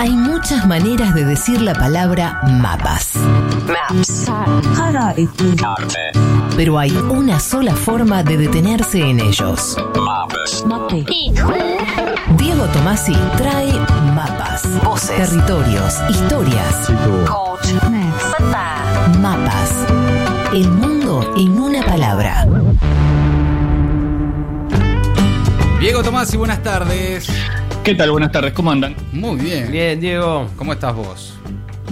Hay muchas maneras de decir la palabra mapas. Maps. Pero hay una sola forma de detenerse en ellos. Diego Tomasi trae mapas, voces, territorios, historias. Mapas. El mundo en una palabra. Diego Tomás y buenas tardes. ¿Qué tal? Buenas tardes, ¿cómo andan? Muy bien. Bien, Diego. ¿Cómo estás vos?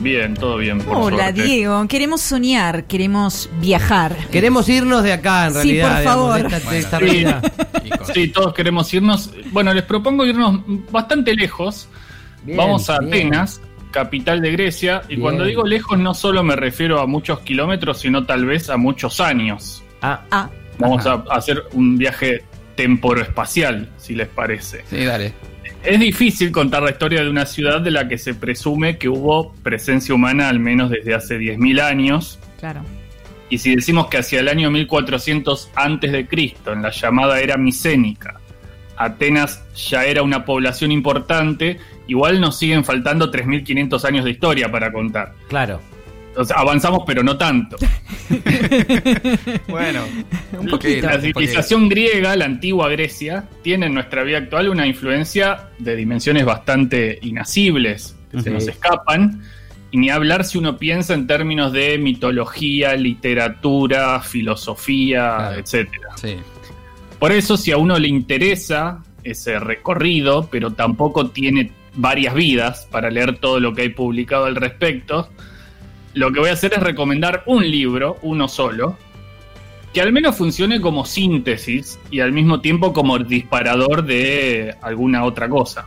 Bien, todo bien. por Hola, suerte. Diego. Queremos soñar, queremos viajar. Queremos irnos de acá, en Sí, realidad. por digamos, favor. de esta, de esta Sí. todos queremos irnos. Bueno, les propongo irnos bastante lejos. Bien, Vamos a bien. Atenas, capital de Grecia. Y Bien. cuando digo lejos, no solo me refiero a muchos kilómetros, sino tal vez a muchos años. Ah, Ah, Vamos Ajá. a hacer un viaje temporoespacial, si les parece. Sí, dale. Es difícil contar la historia de una ciudad de la que se presume que hubo presencia humana al menos desde hace 10.000 años. claro. Y si decimos que hacia el año 1400 antes de Cristo, en la llamada era micénica, Atenas ya era una población importante, igual nos siguen faltando 3500 años de historia para contar. claro. O sea, avanzamos pero no tanto. Bueno, Un La poquito. civilización griega, la antigua Grecia, tiene en nuestra vida actual una influencia de dimensiones bastante inasibles, que se nos escapan. Y ni hablar si uno piensa en términos de mitología, literatura, filosofía, Claro. etcétera. Sí. Por eso, si a uno le interesa ese recorrido, pero tampoco tiene varias vidas para leer todo lo que hay publicado al respecto, lo que voy a hacer es recomendar un libro, uno solo, que al menos funcione como síntesis y al mismo tiempo como disparador de alguna otra cosa.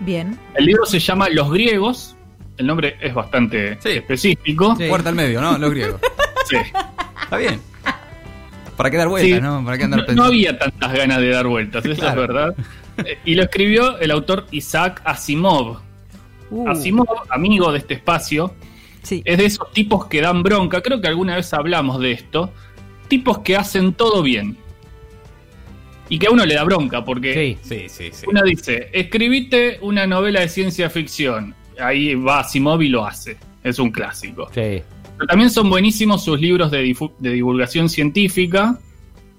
Bien. El libro se llama Los griegos, el nombre es bastante Sí. específico. Sí. Puerta al medio, ¿no? Los griegos. Sí. Está bien. ¿Para qué dar vueltas, Sí. no? ¿Para qué andar No, no había tantas ganas de dar vueltas, eso Claro. es verdad. Eh, Y lo escribió el autor Isaac Asimov. Uh, Asimov, amigo de este espacio, sí. es de esos tipos que dan bronca. Creo que alguna vez hablamos de esto. Tipos que hacen todo bien. Y que a uno le da bronca, porque Sí. Sí, sí, sí. uno dice, escribite una novela de ciencia ficción. Ahí va Asimov y lo hace. Es un clásico. Sí. Pero también son buenísimos sus libros de, divulgación científica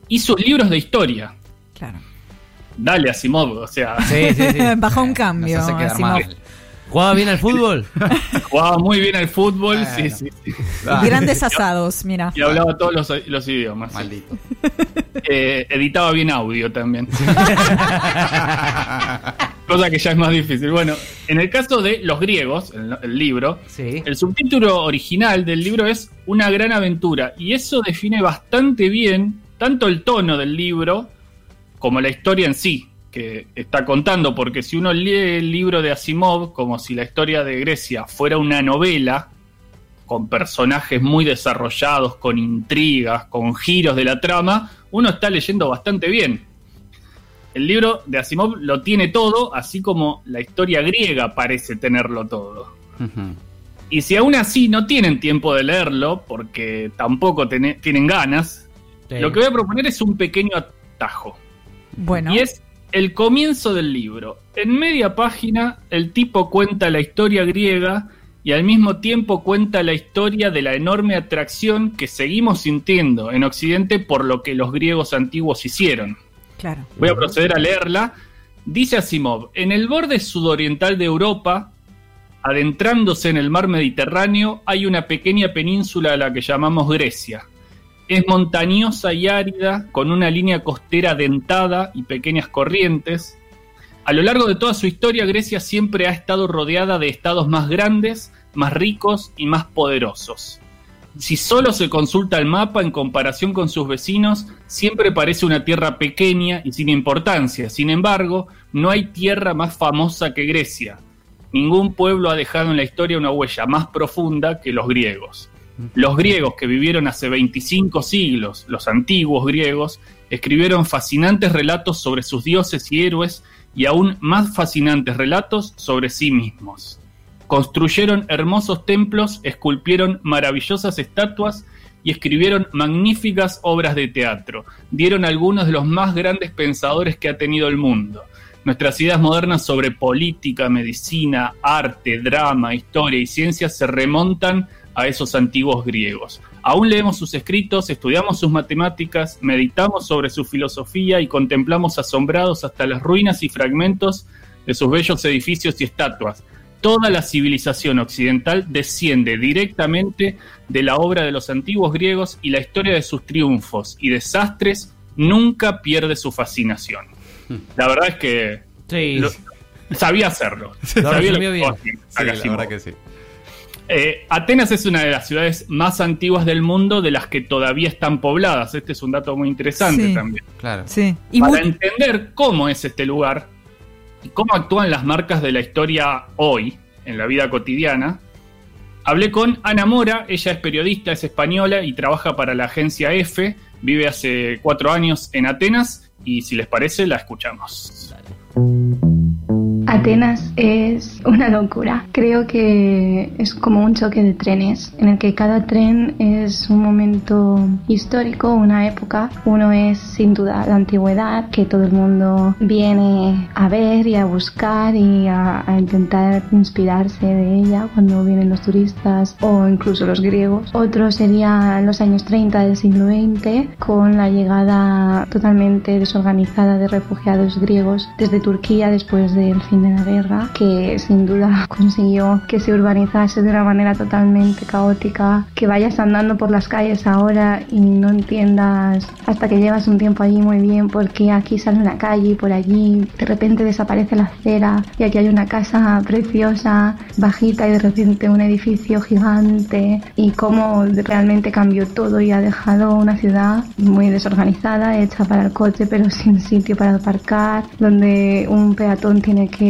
y sus libros de historia. Claro. Dale, Asimov, o sea, Sí, sí, sí. Baja un cambio. Nos hace quedar Asimov. mal. ¿Jugaba bien al fútbol? jugaba muy bien al fútbol, Bueno. sí, sí, sí. Grandes asados, mira. Y hablaba todos los, los idiomas. Maldito. Eh, editaba bien audio también. Cosa que ya es más difícil. Bueno, en el caso de Los griegos, el, el libro, Sí. el subtítulo original del libro es Una gran aventura. Y eso define bastante bien tanto el tono del libro como la historia en sí que está contando. Porque si uno lee el libro de Asimov como si la historia de Grecia fuera una novela, con personajes muy desarrollados, con intrigas, con giros de la trama, uno está leyendo bastante bien. El libro de Asimov lo tiene todo, así como la historia griega parece tenerlo todo. Y si aún así no tienen tiempo de leerlo, porque tampoco tienen ganas, Sí. lo que voy a proponer es un pequeño atajo. Bueno. Y es el comienzo del libro. En media página, el tipo cuenta la historia griega y al mismo tiempo cuenta la historia de la enorme atracción que seguimos sintiendo en Occidente por lo que los griegos antiguos hicieron. Claro. Voy a proceder a leerla. Dice Asimov, en el borde sudoriental de Europa, adentrándose en el mar Mediterráneo, hay una pequeña península a la que llamamos Grecia. Es montañosa y árida, con una línea costera dentada y pequeñas corrientes. A lo largo de toda su historia, Grecia siempre ha estado rodeada de estados más grandes, más ricos y más poderosos. Si solo se consulta el mapa en comparación con sus vecinos, siempre parece una tierra pequeña y sin importancia. Sin embargo, no hay tierra más famosa que Grecia. Ningún pueblo ha dejado en la historia una huella más profunda que los griegos. Los griegos que vivieron hace 25 siglos, los antiguos griegos, escribieron fascinantes relatos sobre sus dioses y héroes y aún más fascinantes relatos sobre sí mismos. Construyeron hermosos templos, esculpieron maravillosas estatuas y escribieron magníficas obras de teatro. Dieron algunos de los más grandes pensadores que ha tenido el mundo. Nuestras ideas modernas sobre política, medicina, arte, drama, historia y ciencia se remontan a esos antiguos griegos. Aún leemos sus escritos, estudiamos sus matemáticas, meditamos sobre su filosofía y contemplamos asombrados hasta las ruinas y fragmentos de sus bellos edificios y estatuas. Toda la civilización occidental desciende directamente de la obra de los antiguos griegos y la historia de sus triunfos y desastres nunca pierde su fascinación. La verdad es que Sí. lo- sabía hacerlo. Lo Sabía bien. Sí, la verdad que sí. Eh, Atenas es una de las ciudades más antiguas del mundo de las que todavía están pobladas. Este es un dato muy interesante Sí. también. Claro. Sí. Y Para entender cómo es este lugar y cómo actúan las marcas de la historia hoy, en la vida cotidiana, hablé con Ana Mora. Ella es periodista, es española y trabaja para la agencia EFE. Vive hace cuatro años en Atenas y si les parece la escuchamos. Atenas es una locura. Creo que es como un choque de trenes, en el que cada tren es un momento histórico, una época. Uno es sin duda la antigüedad, que todo el mundo viene a ver y a buscar y a, a intentar inspirarse de ella cuando vienen los turistas o incluso los griegos. Otro sería los años 30 del siglo XX, con la llegada totalmente desorganizada de refugiados griegos desde Turquía después del fin la guerra, que sin duda consiguió que se urbanizase de una manera totalmente caótica, que vayas andando por las calles ahora y no entiendas hasta que llevas un tiempo allí muy bien porque aquí sale una calle y por allí de repente desaparece la acera y aquí hay una casa preciosa, bajita y de repente un edificio gigante y cómo realmente cambió todo y ha dejado una ciudad muy desorganizada, hecha para el coche pero sin sitio para aparcar, donde un peatón tiene que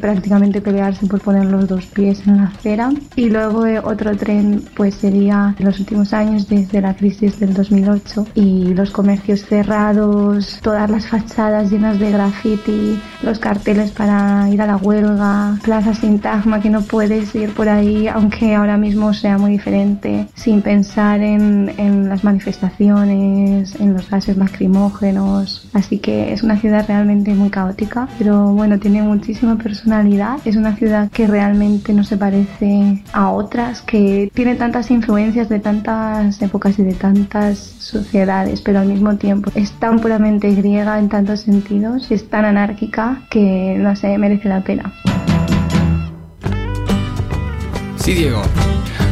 prácticamente pelearse por poner los dos pies en la acera. Y luego eh, otro tren pues sería los últimos años desde la crisis del 2008 y los comercios cerrados, todas las fachadas llenas de graffiti, los carteles para ir a la huelga, plaza sintagma que no puedes ir por ahí aunque ahora mismo sea muy diferente sin pensar en, las manifestaciones, en los gases lacrimógenos. Así que es una ciudad realmente muy caótica, pero bueno, tiene muchísima personalidad. Es una ciudad que realmente no se parece a otras, que tiene tantas influencias de tantas épocas y de tantas sociedades, pero al mismo tiempo es tan puramente griega en tantos sentidos, es tan anárquica que no sé, merece la pena. Sí, Diego.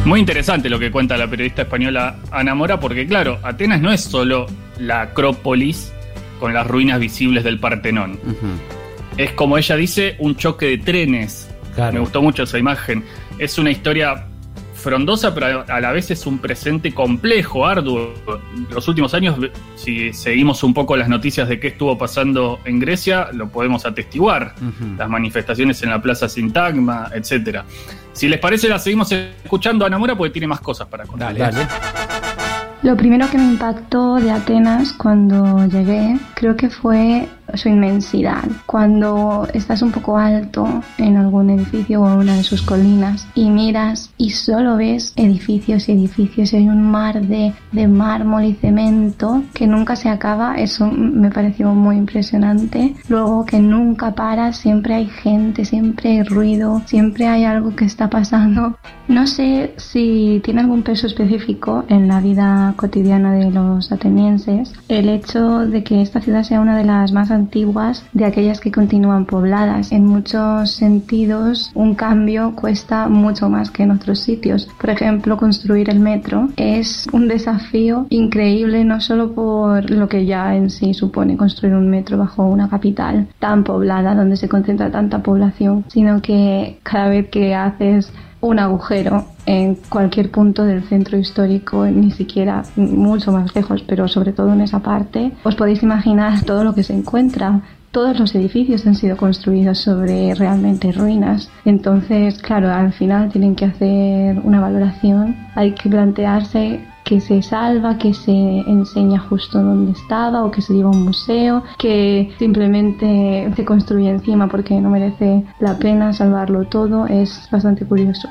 Muy interesante lo que cuenta la periodista española Ana Mora, porque claro, Atenas no es solo la Acrópolis con las ruinas visibles del Partenón. Es como ella dice, un choque de trenes. Claro. Me gustó mucho esa imagen. Es una historia frondosa, pero a la vez es un presente complejo, arduo. Los últimos años, si seguimos un poco las noticias de qué estuvo pasando en Grecia, lo podemos atestiguar. Las manifestaciones en la Plaza Sintagma, etcétera. Si les parece, la seguimos escuchando a Ana Mora porque tiene más cosas para contar. Dale. Dale. Lo primero que me impactó de Atenas cuando llegué creo que fue su inmensidad. Cuando estás un poco alto en algún edificio o en una de sus colinas y miras y solo ves edificios y edificios y hay un mar de, de mármol y cemento que nunca se acaba, eso me pareció muy impresionante. Luego que nunca para, siempre hay gente, siempre hay ruido, siempre hay algo que está pasando. No sé si tiene algún peso específico en la vida cotidiana de los atenienses el hecho de que esta ciudad sea una de las más antiguas de aquellas que continúan pobladas. En muchos sentidos, un cambio cuesta mucho más que en otros sitios. Por ejemplo, construir el metro es un desafío increíble no solo por lo que ya en sí supone construir un metro bajo una capital tan poblada donde se concentra tanta población, sino que cada vez que haces un agujero en cualquier punto del centro histórico, ni siquiera mucho más lejos, pero sobre todo en esa parte, os podéis imaginar todo lo que se encuentra. Todos los edificios han sido construidos sobre realmente ruinas. Entonces, claro, al final tienen que hacer una valoración. Hay que plantearse que se salva, que se enseña justo donde estaba o que se lleva a un museo, que simplemente se construye encima porque no merece la pena salvarlo todo. Es bastante curioso.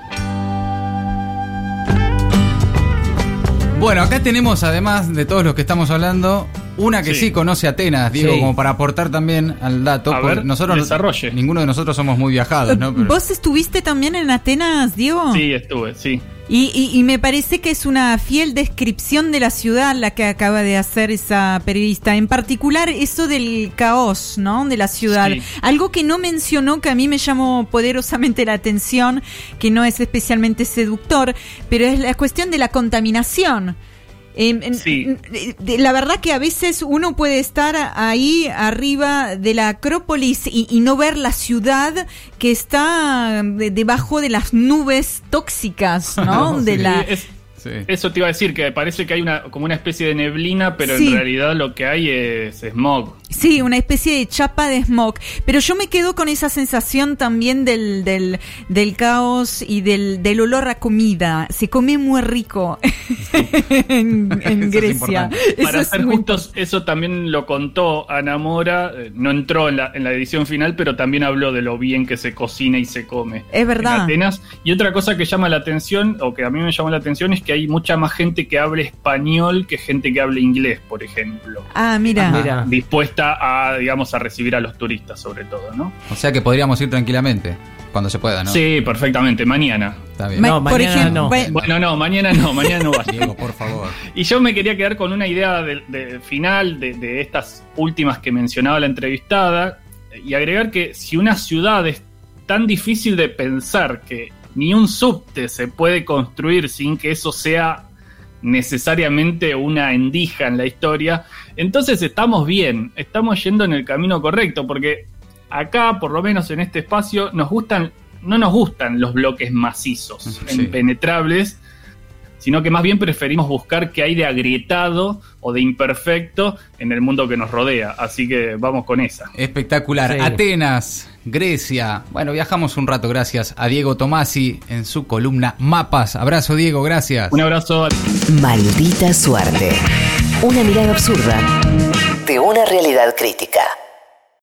Bueno, acá tenemos, además de todos los que estamos hablando, Una que sí, Sí. conoce Atenas, Diego, Sí. como para aportar también al dato. A ver, nosotros, desarrolle. Ninguno de nosotros somos muy viajados, ¿no? Pero- ¿Vos estuviste también en Atenas, Diego? Sí, estuve, sí. Y, y- y me parece que es una fiel descripción de la ciudad la que acaba de hacer esa periodista. En particular, eso del caos, ¿no? De la ciudad. Sí. Algo que no mencionó, que a mí me llamó poderosamente la atención, que no es especialmente seductor, pero es la cuestión de la contaminación. Em, Sí. de- La verdad que a veces uno puede estar ahí arriba de la Acrópolis y, y no ver la ciudad que está de- debajo de las nubes tóxicas, ¿no? De Sí, la es- Sí. eso te iba a decir, que parece que hay una como una especie de neblina, pero Sí. en realidad lo que hay es smog. Sí, una especie de chapa de smog. Pero yo me quedo con esa sensación también del, del, del caos y del, del olor a comida. Se come muy rico en, en Eso es Grecia. Para es ser muy justos, eso también lo contó Ana Mora, eh, no entró en la, en la edición final, pero también habló de lo bien que se cocina y se come. Es verdad. En Atenas. Y otra cosa que llama la atención, o que a mí me llamó la atención, es que hay mucha más gente que hable español que gente que hable inglés, por ejemplo. Ah, mira. Ah, mira. Dispuesta a, digamos, a recibir a los turistas, sobre todo, ¿no? O sea que podríamos ir tranquilamente, cuando se pueda, ¿no? Sí, perfectamente, mañana. Está bien. Ma- No, por mañana ejemplo, no. bueno, Bueno, no, mañana no, mañana no vaya. Diego, por favor. Y yo me quería quedar con una idea de, de final de, de estas últimas que mencionaba la entrevistada y agregar que si una ciudad es tan difícil de pensar que ni un subte se puede construir sin que eso sea necesariamente una endija en la historia, entonces estamos bien, estamos yendo en el camino correcto, porque acá, por lo menos en este espacio, nos gustan, no nos gustan los bloques macizos, Sí. impenetrables, sino que más bien preferimos buscar qué hay de agrietado o de imperfecto en el mundo que nos rodea. Así que vamos con esa. Espectacular. Sí. Atenas, Grecia. Bueno, viajamos un rato gracias a Diego Tomasi en su columna Mapas. Abrazo, Diego, gracias. Un abrazo. Maldita suerte. Una mirada absurda de una realidad crítica.